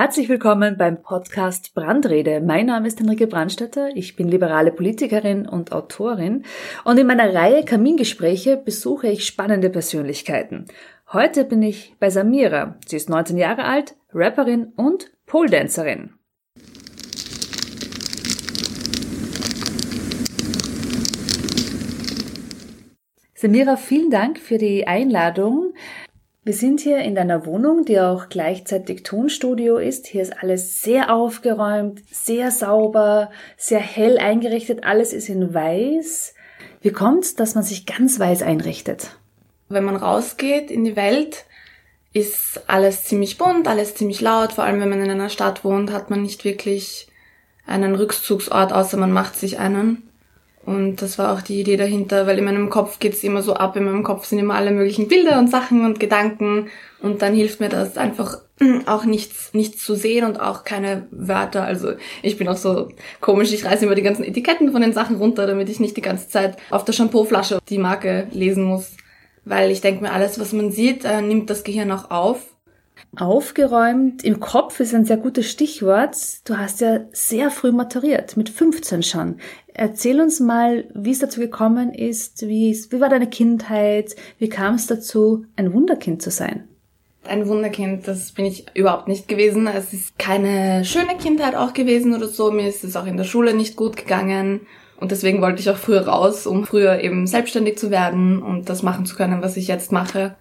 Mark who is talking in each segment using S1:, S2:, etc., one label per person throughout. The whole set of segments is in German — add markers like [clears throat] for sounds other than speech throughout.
S1: Herzlich willkommen beim Podcast Brandrede. Mein Name ist Henrike Brandstätter. Ich bin liberale Politikerin und Autorin. Und in meiner Reihe Kamingespräche besuche ich spannende Persönlichkeiten. Heute bin ich bei Samira. Sie ist 19 Jahre alt, Rapperin und Poledancerin. Samira, vielen Dank für die Einladung. Wir sind hier in deiner Wohnung, die auch gleichzeitig Tonstudio ist. Hier ist alles sehr aufgeräumt, sehr sauber, sehr hell eingerichtet. Alles ist in weiß. Wie kommt es, dass man sich ganz weiß einrichtet?
S2: Wenn man rausgeht in die Welt, ist alles ziemlich bunt, alles ziemlich laut. Vor allem, wenn man in einer Stadt wohnt, hat man nicht wirklich einen Rückzugsort, außer man macht sich einen. Und das war auch die Idee dahinter, weil in meinem Kopf geht's immer so ab, in meinem Kopf sind immer alle möglichen Bilder und Sachen und Gedanken und dann hilft mir das einfach [clears throat] auch nichts, nichts zu sehen und auch keine Wörter. Also ich bin auch so komisch, ich reiße immer die ganzen Etiketten von den Sachen runter, damit ich nicht die ganze Zeit auf der Shampooflasche die Marke lesen muss. Weil ich denke mir, alles, was man sieht, äh, nimmt das Gehirn auch auf.
S1: Aufgeräumt im Kopf ist ein sehr gutes Stichwort. Du hast ja sehr früh maturiert, mit 15 schon. Erzähl uns mal, wie es dazu gekommen ist, wie, war deine Kindheit, wie kam es dazu, ein Wunderkind zu sein?
S2: Ein Wunderkind, das bin ich überhaupt nicht gewesen. Es ist keine schöne Kindheit auch gewesen oder so. Mir ist es auch in der Schule nicht gut gegangen. Und deswegen wollte ich auch früher raus, um früher eben selbstständig zu werden und das machen zu können, was ich jetzt mache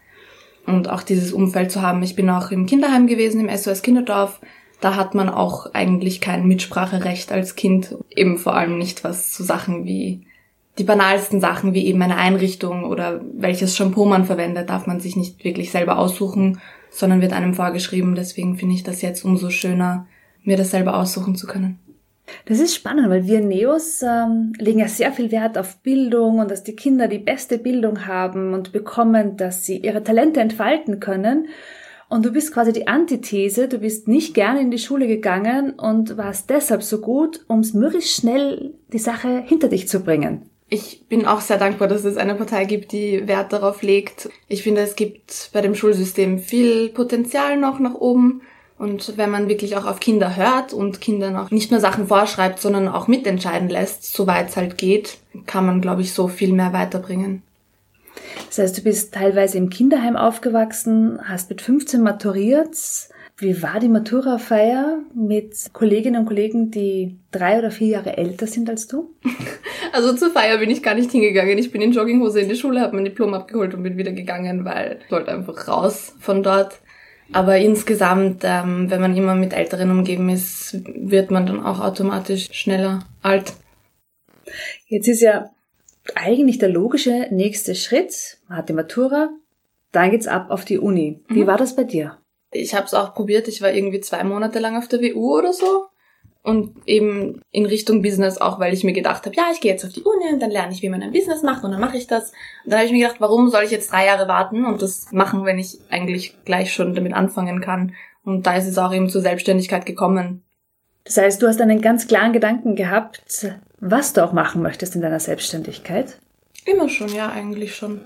S2: und auch dieses Umfeld zu haben. Ich bin auch im Kinderheim gewesen, im SOS Kinderdorf. Da hat man auch eigentlich kein Mitspracherecht als Kind, eben vor allem nicht was zu Sachen wie die banalsten Sachen wie eben eine Einrichtung oder welches Shampoo man verwendet, darf man sich nicht wirklich selber aussuchen, sondern wird einem vorgeschrieben. Deswegen finde ich das jetzt umso schöner, mir das selber aussuchen zu können.
S1: Das ist spannend, weil wir Neos ähm, legen ja sehr viel Wert auf Bildung und dass die Kinder die beste Bildung haben und bekommen, dass sie ihre Talente entfalten können. Und du bist quasi die Antithese, du bist nicht gerne in die Schule gegangen und warst deshalb so gut, um es möglichst schnell die Sache hinter dich zu bringen.
S2: Ich bin auch sehr dankbar, dass es eine Partei gibt, die Wert darauf legt. Ich finde, es gibt bei dem Schulsystem viel Potenzial noch nach oben. Und wenn man wirklich auch auf Kinder hört und Kindern auch nicht nur Sachen vorschreibt, sondern auch mitentscheiden lässt, soweit es halt geht, kann man, glaube ich, so viel mehr weiterbringen.
S1: Das heißt, du bist teilweise im Kinderheim aufgewachsen, hast mit 15 maturiert. Wie war die Matura-Feier mit Kolleginnen und Kollegen, die drei oder vier Jahre älter sind als du? [laughs]
S2: Also zur Feier bin ich gar nicht hingegangen. Ich bin in Jogginghose in die Schule, habe mein Diplom abgeholt und bin wieder gegangen, weil ich wollte einfach raus von dort. Aber insgesamt, ähm, wenn man immer mit Älteren umgeben ist, wird man dann auch automatisch schneller alt.
S1: Jetzt ist ja eigentlich der logische nächste Schritt. Man hat die Matura, dann geht's ab auf die Uni. Wie mhm. war das bei dir?
S2: Ich habe es auch probiert. Ich war irgendwie zwei Monate lang auf der WU oder so und eben in Richtung Business auch, weil ich mir gedacht habe, ja, ich gehe jetzt auf die Uni und dann lerne ich, wie man ein Business macht und dann mache ich das. Und dann habe ich mir gedacht, warum soll ich jetzt drei Jahre warten und das machen, wenn ich eigentlich gleich schon damit anfangen kann. Und da ist es auch eben zur Selbstständigkeit gekommen.
S1: Das heißt, du hast einen ganz klaren Gedanken gehabt, was du auch machen möchtest in deiner Selbstständigkeit?
S2: Immer schon, ja, eigentlich schon.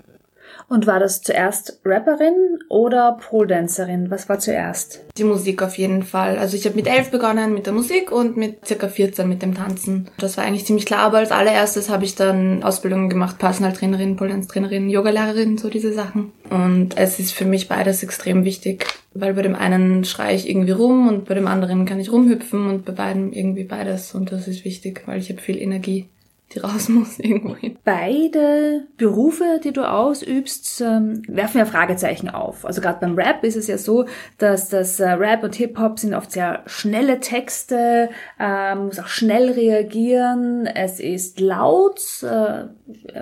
S1: Und war das zuerst Rapperin oder Pole-Dancerin? Was war zuerst?
S2: Die Musik auf jeden Fall. Also ich habe mit elf begonnen mit der Musik und mit circa 14 mit dem Tanzen. Das war eigentlich ziemlich klar, aber als allererstes habe ich dann Ausbildungen gemacht, Personal Trainerin, Pole-Dance-Trainerin, Yogalehrerin, so diese Sachen. Und es ist für mich beides extrem wichtig, weil bei dem einen schreie ich irgendwie rum und bei dem anderen kann ich rumhüpfen und bei beiden irgendwie beides und das ist wichtig, weil ich habe viel Energie die raus muss irgendwo hin.
S1: Beide Berufe, die du ausübst, ähm, werfen ja Fragezeichen auf. Also gerade beim Rap ist es ja so, dass das äh, Rap und Hip-Hop sind oft sehr schnelle Texte, äh, man muss auch schnell reagieren, es ist laut, äh,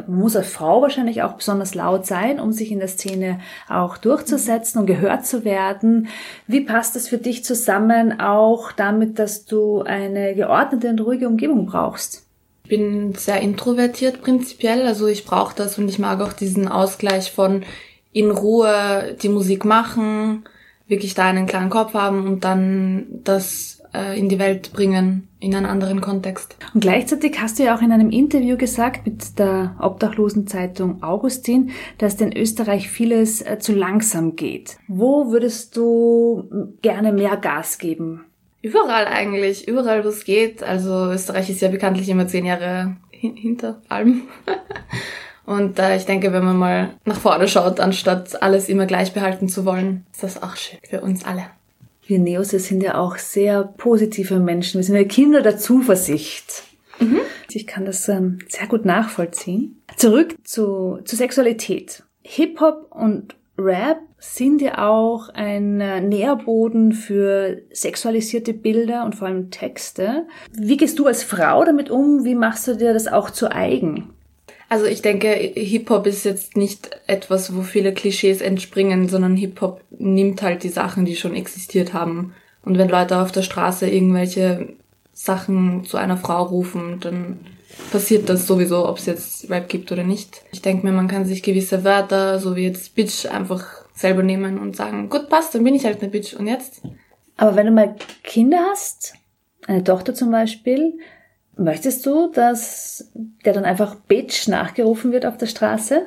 S1: muss als Frau wahrscheinlich auch besonders laut sein, um sich in der Szene auch durchzusetzen und gehört zu werden. Wie passt das für dich zusammen auch damit, dass du eine geordnete und ruhige Umgebung brauchst?
S2: Bin sehr introvertiert prinzipiell, also ich brauche das und ich mag auch diesen Ausgleich von in Ruhe die Musik machen, wirklich da einen klaren Kopf haben und dann das äh, in die Welt bringen, in einen anderen Kontext.
S1: Und gleichzeitig hast du ja auch in einem Interview gesagt mit der Obdachlosenzeitung Augustin, dass in Österreich vieles äh, zu langsam geht. Wo würdest du gerne mehr Gas geben?
S2: Überall eigentlich, überall wo es geht. Also Österreich ist ja bekanntlich immer zehn Jahre hin hinter allem. [laughs] Und äh, ich denke, wenn man mal nach vorne schaut, anstatt alles immer gleich behalten zu wollen, ist das auch schön für uns alle.
S1: Wir Neose sind ja auch sehr positive Menschen. Wir sind ja Kinder der Zuversicht. Mhm. Ich kann das ähm, sehr gut nachvollziehen. Zurück zu, zu Sexualität. Hip-Hop und Rap sind ja auch ein äh, Nährboden für sexualisierte Bilder und vor allem Texte. Wie gehst du als Frau damit um? Wie machst du dir das auch zu eigen?
S2: Also ich denke, Hip-Hop ist jetzt nicht etwas, wo viele Klischees entspringen, sondern Hip-Hop nimmt halt die Sachen, die schon existiert haben. Und wenn Leute auf der Straße irgendwelche Sachen zu einer Frau rufen, dann passiert das sowieso, ob es jetzt Rap gibt oder nicht. Ich denke mir, man kann sich gewisse Wörter, so wie jetzt Bitch, einfach selber nehmen und sagen, gut, passt, dann bin ich halt eine Bitch. Und jetzt?
S1: Aber wenn du mal Kinder hast, eine Tochter zum Beispiel, Möchtest du, dass der dann einfach Bitch nachgerufen wird auf der Straße?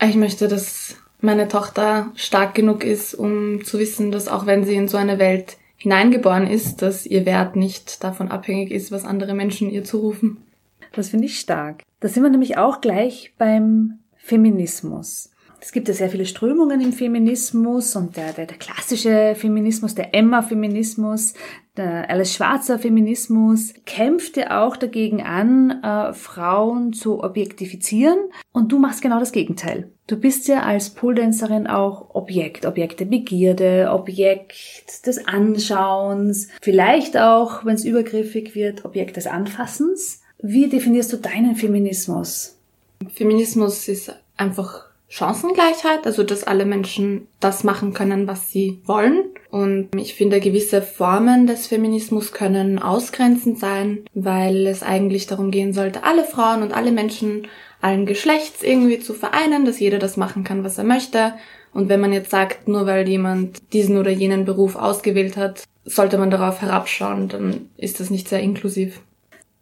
S2: Ich möchte, dass meine Tochter stark genug ist, um zu wissen, dass auch wenn sie in so eine Welt hineingeboren ist, dass ihr Wert nicht davon abhängig ist, was andere Menschen ihr zurufen.
S1: Das finde ich stark. Da sind wir nämlich auch gleich beim Feminismus. Es gibt ja sehr viele Strömungen im Feminismus und der, der, der klassische Feminismus, der Emma-Feminismus, der Alice Schwarzer Feminismus kämpft ja auch dagegen an, äh, Frauen zu objektifizieren. Und du machst genau das Gegenteil. Du bist ja als Pooldancerin auch Objekt, Objekt der Begierde, Objekt des Anschauens, vielleicht auch, wenn es übergriffig wird, Objekt des Anfassens. Wie definierst du deinen Feminismus?
S2: Feminismus ist einfach Chancengleichheit, also dass alle Menschen das machen können, was sie wollen. Und ich finde, gewisse Formen des Feminismus können ausgrenzend sein, weil es eigentlich darum gehen sollte, alle Frauen und alle Menschen allen Geschlechts irgendwie zu vereinen, dass jeder das machen kann, was er möchte. Und wenn man jetzt sagt, nur weil jemand diesen oder jenen Beruf ausgewählt hat, sollte man darauf herabschauen, dann ist das nicht sehr inklusiv.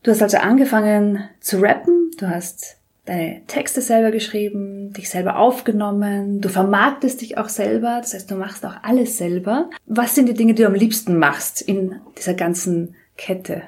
S1: Du hast also angefangen zu rappen, du hast deine Texte selber geschrieben, dich selber aufgenommen, du vermarktest dich auch selber, das heißt, du machst auch alles selber. Was sind die Dinge, die du am liebsten machst in dieser ganzen Kette?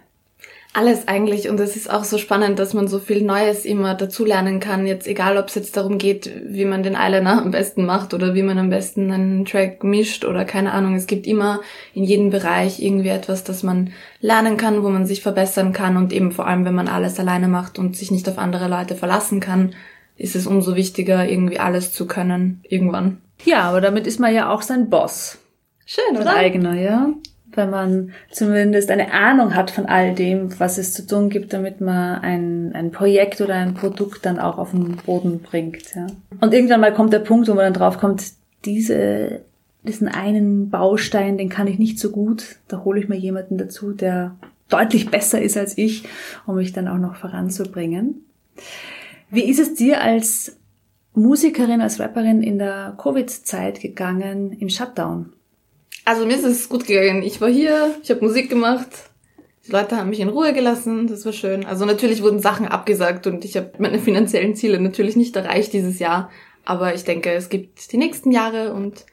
S2: Alles eigentlich und es ist auch so spannend, dass man so viel Neues immer dazulernen kann. Jetzt egal, ob es jetzt darum geht, wie man den Eyeliner am besten macht oder wie man am besten einen Track mischt oder keine Ahnung. Es gibt immer in jedem Bereich irgendwie etwas, das man lernen kann, wo man sich verbessern kann und eben vor allem, wenn man alles alleine macht und sich nicht auf andere Leute verlassen kann, ist es umso wichtiger, irgendwie alles zu können irgendwann.
S1: Ja, aber damit ist man ja auch sein Boss.
S2: Schön, oder?
S1: Sein eigener, ja wenn man zumindest eine Ahnung hat von all dem, was es zu tun gibt, damit man ein, ein Projekt oder ein Produkt dann auch auf den Boden bringt. Ja. Und irgendwann mal kommt der Punkt, wo man dann drauf kommt, diese, diesen einen Baustein, den kann ich nicht so gut, da hole ich mir jemanden dazu, der deutlich besser ist als ich, um mich dann auch noch voranzubringen. Wie ist es dir als Musikerin, als Rapperin in der Covid-Zeit gegangen im Shutdown?
S2: Also mir ist es gut gegangen. Ich war hier, ich habe Musik gemacht. Die Leute haben mich in Ruhe gelassen, das war schön. Also natürlich wurden Sachen abgesagt und ich habe meine finanziellen Ziele natürlich nicht erreicht dieses Jahr. Aber ich denke, es gibt die nächsten Jahre und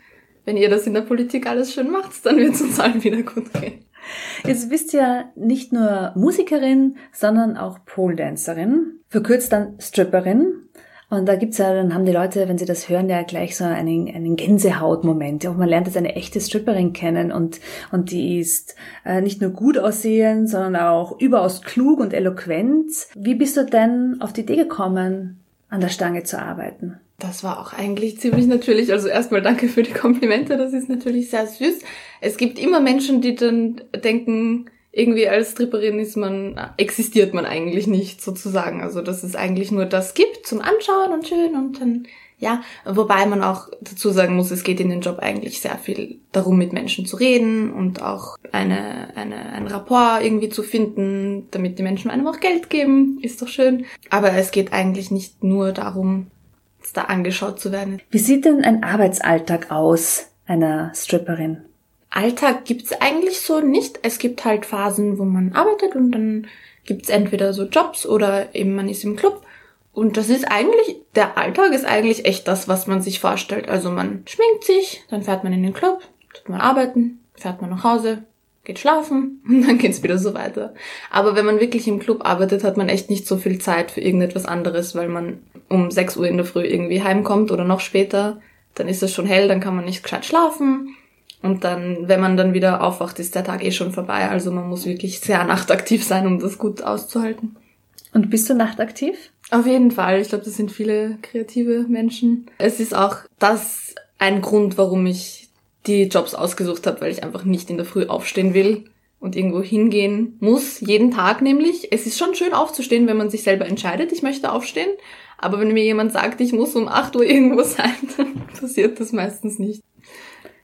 S2: wenn ihr das in der Politik alles schön macht, dann wird es uns allen wieder gut gehen.
S1: Jetzt bist ja nicht nur Musikerin, sondern auch Pole-Dancerin, verkürzt dann Stripperin. Und da gibt's ja, dann haben die Leute, wenn sie das hören, ja gleich so einen, einen Gänsehautmoment. Ja, man lernt jetzt eine echte Stripperin kennen und, und die ist äh, nicht nur gut aussehend, sondern auch überaus klug und eloquent. Wie bist du denn auf die Idee gekommen, an der Stange zu arbeiten?
S2: Das war auch eigentlich ziemlich natürlich. Also erstmal danke für die Komplimente, das ist natürlich sehr süß. Es gibt immer Menschen, die dann denken, irgendwie als Stripperin ist man, existiert man eigentlich nicht sozusagen. Also dass es eigentlich nur das gibt zum Anschauen und schön und dann, ja, wobei man auch dazu sagen muss, es geht in den Job eigentlich sehr viel darum, mit Menschen zu reden und auch eine, eine, ein Rapport irgendwie zu finden, damit die Menschen einem auch Geld geben, ist doch schön. Aber es geht eigentlich nicht nur darum, da angeschaut zu werden.
S1: Wie sieht denn ein Arbeitsalltag aus einer Stripperin?
S2: Alltag gibt's eigentlich so nicht. Es gibt halt Phasen, wo man arbeitet und dann gibt's entweder so Jobs oder eben man ist im Club. Und das ist eigentlich, der Alltag ist eigentlich echt das, was man sich vorstellt. Also man schminkt sich, dann fährt man in den Club, tut man arbeiten, fährt man nach Hause, geht schlafen [laughs] und dann geht's wieder so weiter. Aber wenn man wirklich im Club arbeitet, hat man echt nicht so viel Zeit für irgendetwas anderes, weil man um 6 Uhr in der Früh irgendwie heimkommt oder noch später, dann ist es schon hell, dann kann man nicht gescheit schlafen. Und dann, wenn man dann wieder aufwacht, ist der Tag eh schon vorbei. Also man muss wirklich sehr nachtaktiv sein, um das gut auszuhalten.
S1: Und bist du nachtaktiv?
S2: Auf jeden Fall. Ich glaube, das sind viele kreative Menschen. Es ist auch das ein Grund, warum ich die Jobs ausgesucht habe, weil ich einfach nicht in der Früh aufstehen will und irgendwo hingehen muss, jeden Tag nämlich. Es ist schon schön aufzustehen, wenn man sich selber entscheidet, ich möchte aufstehen. Aber wenn mir jemand sagt, ich muss um 8 Uhr irgendwo sein, [laughs] dann passiert das meistens nicht.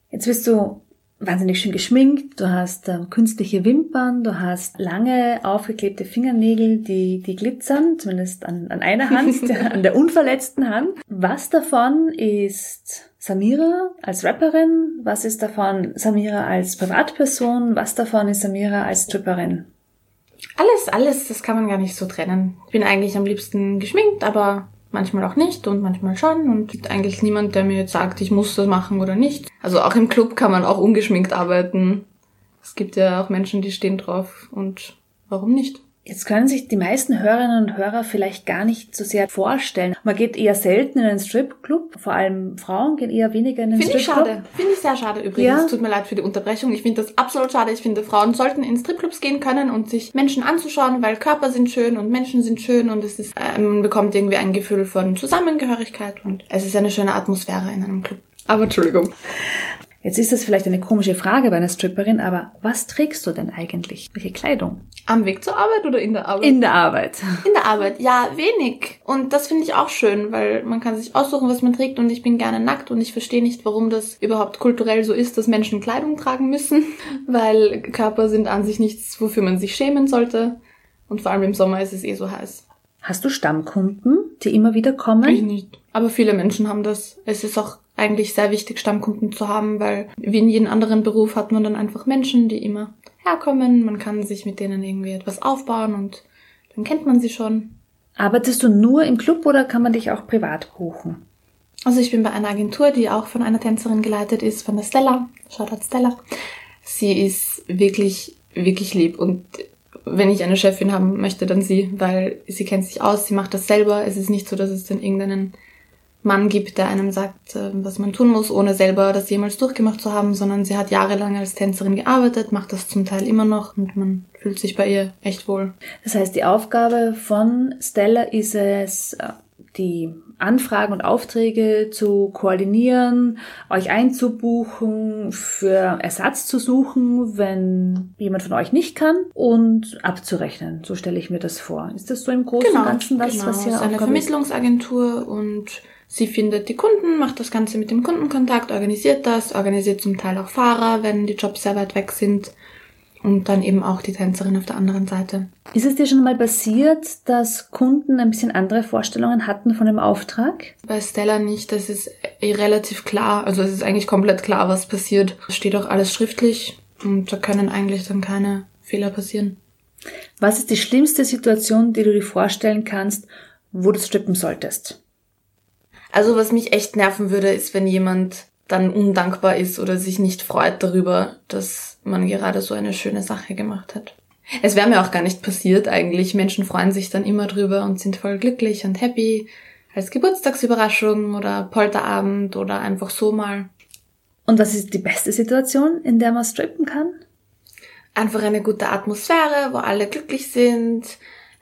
S1: Jetzt bist du wahnsinnig schön geschminkt, du hast ähm, künstliche Wimpern, du hast lange aufgeklebte Fingernägel, die, die glitzern, zumindest an, an einer Hand, [laughs] an der unverletzten Hand. Was davon ist Samira als Rapperin? Was ist davon Samira als Privatperson? Was davon ist Samira als Tripperin?
S2: Alles, alles, das kann man gar nicht so trennen. Ich bin eigentlich am liebsten geschminkt, aber manchmal auch nicht und manchmal schon und gibt eigentlich niemand, der mir jetzt sagt, ich muss das machen oder nicht. Also auch im Club kann man auch ungeschminkt arbeiten. Es gibt ja auch Menschen, die stehen drauf und warum nicht?
S1: Jetzt können sich die meisten Hörerinnen und Hörer vielleicht gar nicht so sehr vorstellen. Man geht eher selten in einen Stripclub, vor allem Frauen gehen eher weniger in einen
S2: Finde
S1: Stripclub.
S2: ich schade. Finde ich sehr schade übrigens.
S1: Ja.
S2: Tut mir leid für die Unterbrechung. Ich finde das absolut schade. Ich finde, Frauen sollten in Stripclubs gehen können und sich Menschen anzuschauen, weil Körper sind schön und Menschen sind schön und es ist, äh, man bekommt irgendwie ein Gefühl von Zusammengehörigkeit und es ist eine schöne Atmosphäre in einem Club. Aber Entschuldigung.
S1: Jetzt ist das vielleicht eine komische Frage bei einer Stripperin, aber was trägst du denn eigentlich? Welche Kleidung?
S2: Am Weg zur Arbeit oder in der Arbeit?
S1: In der Arbeit.
S2: In der Arbeit, ja, wenig. Und das finde ich auch schön, weil man kann sich aussuchen, was man trägt und ich bin gerne nackt und ich verstehe nicht, warum das überhaupt kulturell so ist, dass Menschen Kleidung tragen müssen, [laughs] weil Körper sind an sich nichts, wofür man sich schämen sollte. Und vor allem im Sommer ist es eh so heiß.
S1: Hast du Stammkunden, die immer wieder kommen?
S2: Ich nicht. Aber viele Menschen haben das. Es ist auch eigentlich sehr wichtig, Stammkunden zu haben, weil wie in jedem anderen Beruf hat man dann einfach Menschen, die immer herkommen. Man kann sich mit denen irgendwie etwas aufbauen und dann kennt man sie schon.
S1: Arbeitest du nur im Club oder kann man dich auch privat buchen?
S2: Also ich bin bei einer Agentur, die auch von einer Tänzerin geleitet ist, von der Stella. Shoutout Stella. Sie ist wirklich, wirklich lieb und wenn ich eine Chefin haben möchte, dann sie, weil sie kennt sich aus, sie macht das selber. Es ist nicht so, dass es dann irgendeinen Mann gibt, der einem sagt, äh, was man tun muss, ohne selber das jemals durchgemacht zu haben, sondern sie hat jahrelang als Tänzerin gearbeitet, macht das zum Teil immer noch und man fühlt sich bei ihr echt wohl.
S1: Das heißt, die Aufgabe von Stella ist es, äh, die Anfragen und Aufträge zu koordinieren, euch einzubuchen, für Ersatz zu suchen, wenn jemand von euch nicht kann und abzurechnen. So stelle ich mir das vor. Ist das so im Großen und Ganzen das,
S2: genau.
S1: was ihr
S2: ist eine Vermittlungsagentur und sie findet die Kunden, macht das Ganze mit dem Kundenkontakt, organisiert das, organisiert zum Teil auch Fahrer, wenn die Jobs sehr weit weg sind und dann eben auch die Tänzerin auf der anderen Seite.
S1: Ist es dir schon mal passiert, dass Kunden ein bisschen andere Vorstellungen hatten von dem Auftrag?
S2: Bei Stella nicht, das ist eh relativ klar, also es ist eigentlich komplett klar, was passiert. Es steht auch alles schriftlich und da können eigentlich dann keine Fehler passieren.
S1: Was ist die schlimmste Situation, die du dir vorstellen kannst, wo du strippen solltest?
S2: Also was mich echt nerven würde, ist, wenn jemand dann undankbar ist oder sich nicht freut darüber, dass man gerade so eine schöne Sache gemacht hat. Es wäre mir auch gar nicht passiert eigentlich. Menschen freuen sich dann immer drüber und sind voll glücklich und happy. Als Geburtstagsüberraschung oder Polterabend oder einfach so mal.
S1: Und was ist die beste Situation, in der man strippen kann?
S2: Einfach eine gute Atmosphäre, wo alle glücklich sind,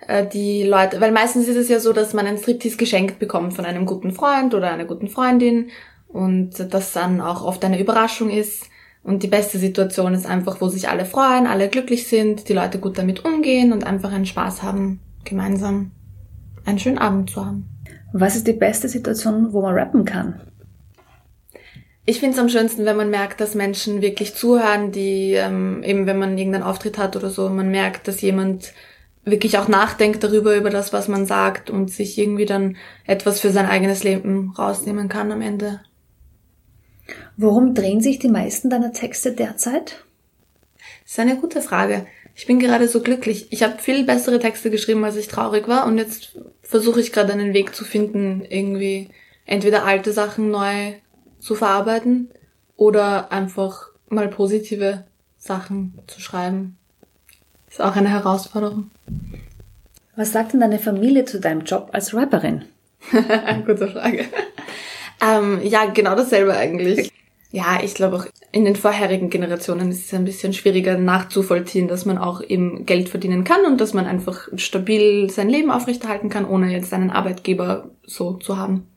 S2: äh, die Leute, weil meistens ist es ja so, dass man ein Striptease geschenkt bekommt von einem guten Freund oder einer guten Freundin und das dann auch oft eine Überraschung ist. Und die beste Situation ist einfach, wo sich alle freuen, alle glücklich sind, die Leute gut damit umgehen und einfach einen Spaß haben, gemeinsam einen schönen Abend zu haben.
S1: Was ist die beste Situation, wo man rappen kann?
S2: Ich finde es am schönsten, wenn man merkt, dass Menschen wirklich zuhören, die ähm, eben, wenn man irgendeinen Auftritt hat oder so, man merkt, dass jemand wirklich auch nachdenkt darüber, über das, was man sagt und sich irgendwie dann etwas für sein eigenes Leben rausnehmen kann am Ende.
S1: Worum drehen sich die meisten deiner Texte derzeit?
S2: Das ist eine gute Frage. Ich bin gerade so glücklich. Ich habe viel bessere Texte geschrieben, als ich traurig war. Und jetzt versuche ich gerade einen Weg zu finden, irgendwie entweder alte Sachen neu zu verarbeiten oder einfach mal positive Sachen zu schreiben. Ist auch eine Herausforderung.
S1: Was sagt denn deine Familie zu deinem Job als Rapperin? [laughs]
S2: Gute Frage. Ähm, ja, genau dasselbe eigentlich. Ja, ich glaube auch in den vorherigen Generationen ist es ein bisschen schwieriger nachzuvollziehen, dass man auch eben Geld verdienen kann und dass man einfach stabil sein Leben aufrechterhalten kann, ohne jetzt einen Arbeitgeber so zu haben.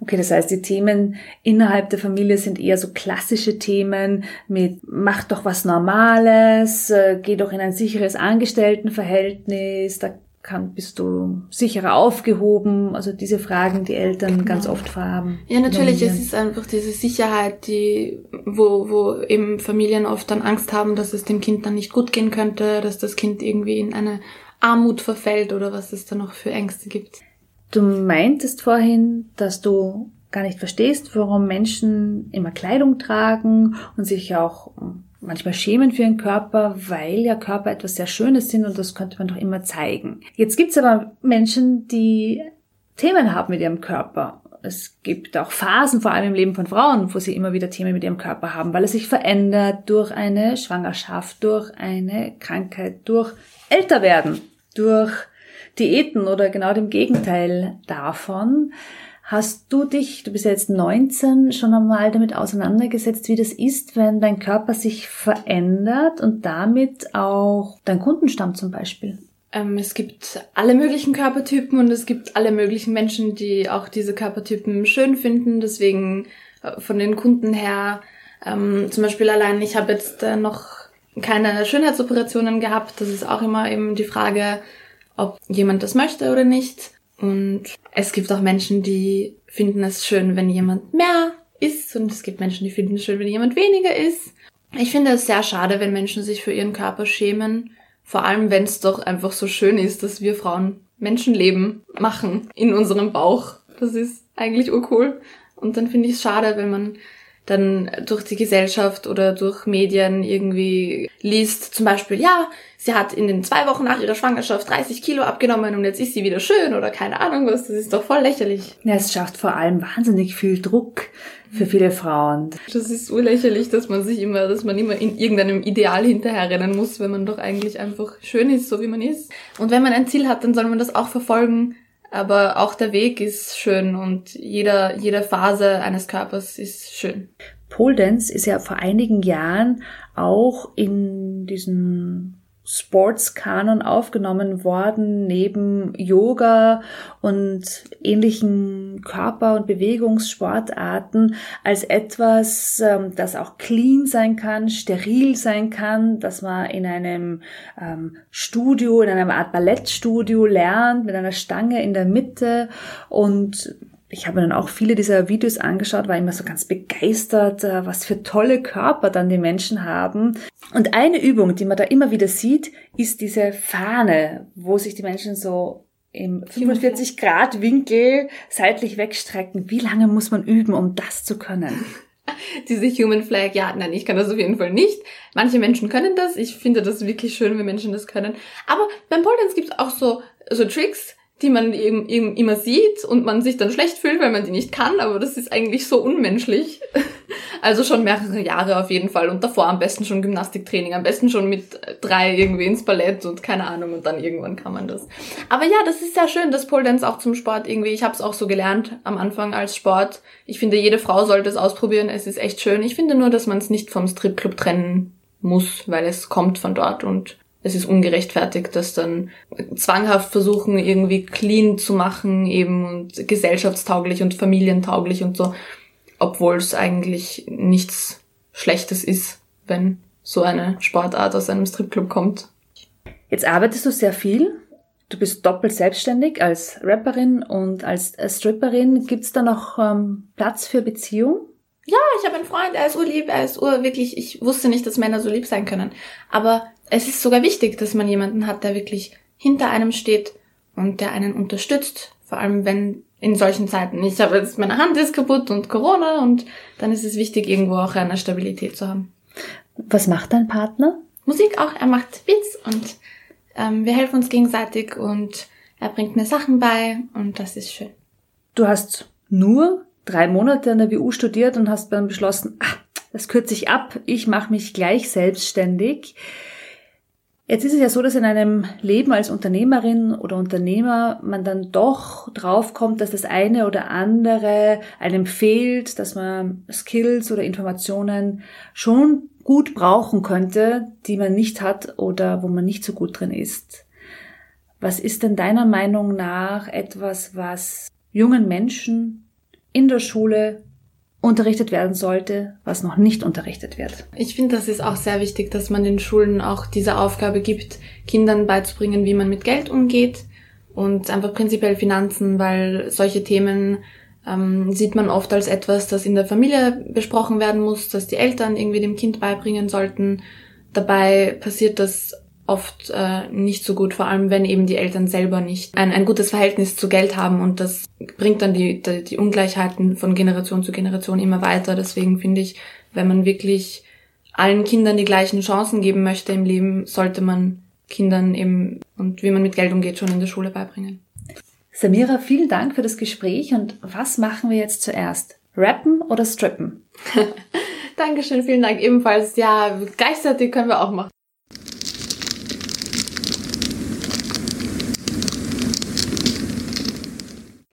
S1: Okay, das heißt, die Themen innerhalb der Familie sind eher so klassische Themen mit mach doch was Normales, äh, geh doch in ein sicheres Angestelltenverhältnis, da kann, bist du sicherer aufgehoben? Also diese Fragen, die Eltern genau. ganz oft haben.
S2: Ja, natürlich, es ist einfach diese Sicherheit, die, wo, wo eben Familien oft dann Angst haben, dass es dem Kind dann nicht gut gehen könnte, dass das Kind irgendwie in eine Armut verfällt oder was es da noch für Ängste gibt.
S1: Du meintest vorhin, dass du gar nicht verstehst, warum Menschen immer Kleidung tragen und sich auch manchmal schämen für ihren Körper, weil ja Körper etwas sehr Schönes sind und das könnte man doch immer zeigen. Jetzt gibt's aber Menschen, die Themen haben mit ihrem Körper. Es gibt auch Phasen, vor allem im Leben von Frauen, wo sie immer wieder Themen mit ihrem Körper haben, weil er sich verändert durch eine Schwangerschaft, durch eine Krankheit, durch Älterwerden, durch Diäten oder genau dem Gegenteil davon. Hast du dich, du bist ja jetzt 19, schon einmal damit auseinandergesetzt, wie das ist, wenn dein Körper sich verändert und damit auch dein Kundenstamm zum Beispiel?
S2: Ähm, es gibt alle möglichen Körpertypen und es gibt alle möglichen Menschen, die auch diese Körpertypen schön finden. Deswegen äh, von den Kunden her, ähm, zum Beispiel allein, ich habe jetzt äh, noch keine Schönheitsoperationen gehabt. Das ist auch immer eben die Frage, ob jemand das möchte oder nicht. Und es gibt auch Menschen, die finden es schön, wenn jemand mehr isst. Und es gibt Menschen, die finden es schön, wenn jemand weniger isst. Ich finde es sehr schade, wenn Menschen sich für ihren Körper schämen. Vor allem, wenn es doch einfach so schön ist, dass wir Frauen Menschenleben machen in unserem Bauch. Das ist eigentlich urcool. Und dann finde ich es schade, wenn man dann durch die Gesellschaft oder durch Medien irgendwie liest, zum Beispiel, ja, sie hat in den zwei Wochen nach ihrer Schwangerschaft 30 Kilo abgenommen und jetzt ist sie wieder schön oder keine Ahnung was, das ist doch voll lächerlich.
S1: Ja, es schafft vor allem wahnsinnig viel Druck für viele Frauen.
S2: Das ist urlächerlich, dass man sich immer, dass man immer in irgendeinem Ideal hinterherrennen muss, wenn man doch eigentlich einfach schön ist, so wie man ist. Und wenn man ein Ziel hat, dann soll man das auch verfolgen. Aber auch der Weg ist schön und jeder, jede Phase eines Körpers ist schön.
S1: Pole Dance ist ja vor einigen Jahren auch in diesen Sportskanon aufgenommen worden, neben Yoga und ähnlichen Körper- und Bewegungssportarten, als etwas, ähm, das auch clean sein kann, steril sein kann, dass man in einem ähm, Studio, in einer Art Ballettstudio lernt, mit einer Stange in der Mitte und ich habe dann auch viele dieser Videos angeschaut, war immer so ganz begeistert, äh, was für tolle Körper dann die Menschen haben. Und eine Übung, die man da immer wieder sieht, ist diese Fahne, wo sich die Menschen so im 45 Grad Winkel seitlich wegstrecken. Wie lange muss man üben, um das zu können? [laughs]
S2: Diese Human Flag, ja, nein, ich kann das auf jeden Fall nicht. Manche Menschen können das. Ich finde das wirklich schön, wenn Menschen das können. Aber beim Pole gibt es auch so, so Tricks, die man eben, eben immer sieht und man sich dann schlecht fühlt, weil man die nicht kann, aber das ist eigentlich so unmenschlich. [laughs] Also schon mehrere Jahre auf jeden Fall und davor am besten schon Gymnastiktraining, am besten schon mit drei irgendwie ins Ballett und keine Ahnung und dann irgendwann kann man das. Aber ja, das ist sehr schön, das Pole Dance auch zum Sport irgendwie. Ich habe es auch so gelernt am Anfang als Sport. Ich finde, jede Frau sollte es ausprobieren, es ist echt schön. Ich finde nur, dass man es nicht vom Stripclub trennen muss, weil es kommt von dort und es ist ungerechtfertigt, dass dann zwanghaft versuchen, irgendwie clean zu machen, eben und gesellschaftstauglich und familientauglich und so, obwohl es eigentlich nichts Schlechtes ist, wenn so eine Sportart aus einem Stripclub kommt.
S1: Jetzt arbeitest du sehr viel. Du bist doppelt selbstständig als Rapperin und als Stripperin. Gibt's da noch ähm, Platz für Beziehung?
S2: Ja, ich habe einen Freund, er ist urlieb, er ist ur wirklich, ich wusste nicht, dass Männer so lieb sein können. Aber es ist sogar wichtig, dass man jemanden hat, der wirklich hinter einem steht und der einen unterstützt, Vor allem wenn in solchen Zeiten. Ich habe jetzt meine Hand ist kaputt und Corona und dann ist es wichtig, irgendwo auch eine Stabilität zu haben.
S1: Was macht dein Partner?
S2: Musik auch. Er macht Beats und ähm, wir helfen uns gegenseitig und er bringt mir Sachen bei und das ist schön.
S1: Du hast nur drei Monate an der WU studiert und hast dann beschlossen, ach, das kürze ich ab, ich mache mich gleich selbstständig. Jetzt ist es ja so, dass in einem Leben als Unternehmerin oder Unternehmer man dann doch draufkommt, dass das eine oder andere einem fehlt, dass man Skills oder Informationen schon gut brauchen könnte, die man nicht hat oder wo man nicht so gut drin ist. Was ist denn deiner Meinung nach etwas, was jungen Menschen in der Schule unterrichtet werden sollte, was noch nicht unterrichtet wird.
S2: Ich finde, das ist auch sehr wichtig, dass man den Schulen auch diese Aufgabe gibt, Kindern beizubringen, wie man mit Geld umgeht und einfach prinzipiell Finanzen, weil solche Themen ähm, sieht man oft als etwas, das in der Familie besprochen werden muss, dass die Eltern irgendwie dem Kind beibringen sollten. Dabei passiert das oft äh, nicht so gut, vor allem wenn eben die Eltern selber nicht ein, ein gutes Verhältnis zu Geld haben und das bringt dann die, die, die Ungleichheiten von Generation zu Generation immer weiter. Deswegen finde ich, wenn man wirklich allen Kindern die gleichen Chancen geben möchte im Leben, sollte man Kindern eben und wie man mit Geld umgeht schon in der Schule beibringen.
S1: Samira, vielen Dank für das Gespräch und was machen wir jetzt zuerst? Rappen oder strippen? [laughs]
S2: Dankeschön, vielen Dank ebenfalls. Ja, gleichzeitig können wir auch machen.